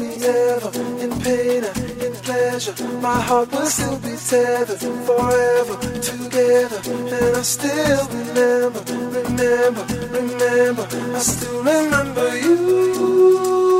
me ever. In pain and in pleasure, my heart will still be tethered forever together. And I still remember, remember, remember, I still remember you.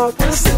heart